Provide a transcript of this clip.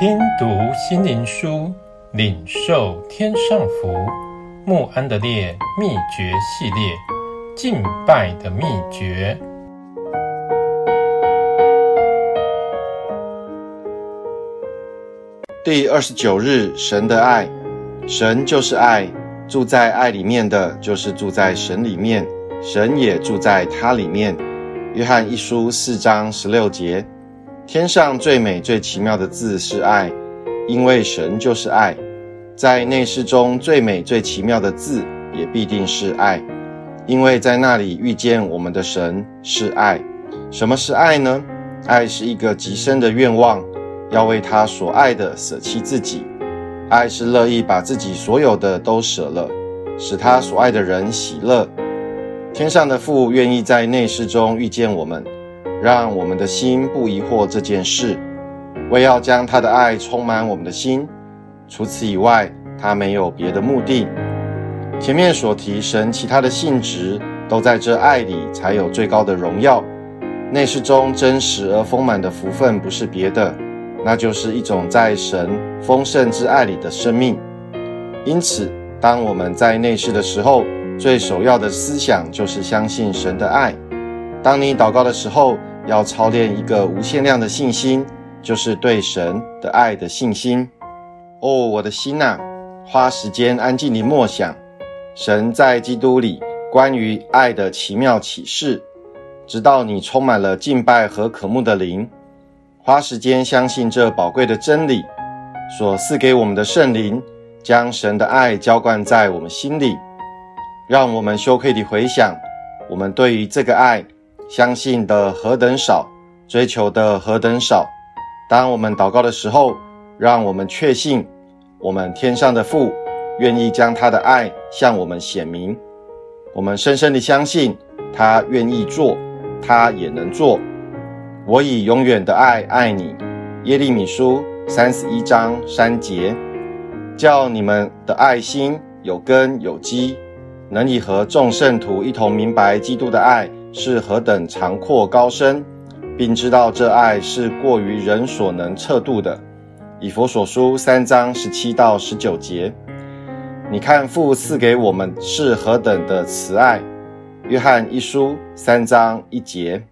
听读心灵书，领受天上福。穆安德烈秘诀系列，敬拜的秘诀。第二十九日，神的爱，神就是爱，住在爱里面的就是住在神里面，神也住在他里面。约翰一书四章十六节。天上最美最奇妙的字是爱，因为神就是爱。在内室中最美最奇妙的字也必定是爱，因为在那里遇见我们的神是爱。什么是爱呢？爱是一个极深的愿望，要为他所爱的舍弃自己。爱是乐意把自己所有的都舍了，使他所爱的人喜乐。天上的父愿意在内室中遇见我们。让我们的心不疑惑这件事，为要将他的爱充满我们的心。除此以外，他没有别的目的。前面所提神其他的性质，都在这爱里才有最高的荣耀。内室中真实而丰满的福分，不是别的，那就是一种在神丰盛之爱里的生命。因此，当我们在内室的时候，最首要的思想就是相信神的爱。当你祷告的时候，要操练一个无限量的信心，就是对神的爱的信心。哦，我的心呐，花时间安静地默想神在基督里关于爱的奇妙启示，直到你充满了敬拜和渴慕的灵。花时间相信这宝贵的真理，所赐给我们的圣灵，将神的爱浇灌在我们心里，让我们羞愧地回想，我们对于这个爱。相信的何等少，追求的何等少。当我们祷告的时候，让我们确信，我们天上的父愿意将他的爱向我们显明。我们深深地相信，他愿意做，他也能做。我以永远的爱爱你。耶利米书三十一章三节，叫你们的爱心有根有基，能以和众圣徒一同明白基督的爱。是何等长阔高深，并知道这爱是过于人所能测度的。以佛所书三章十七到十九节，你看父赐给我们是何等的慈爱。约翰一书三章一节。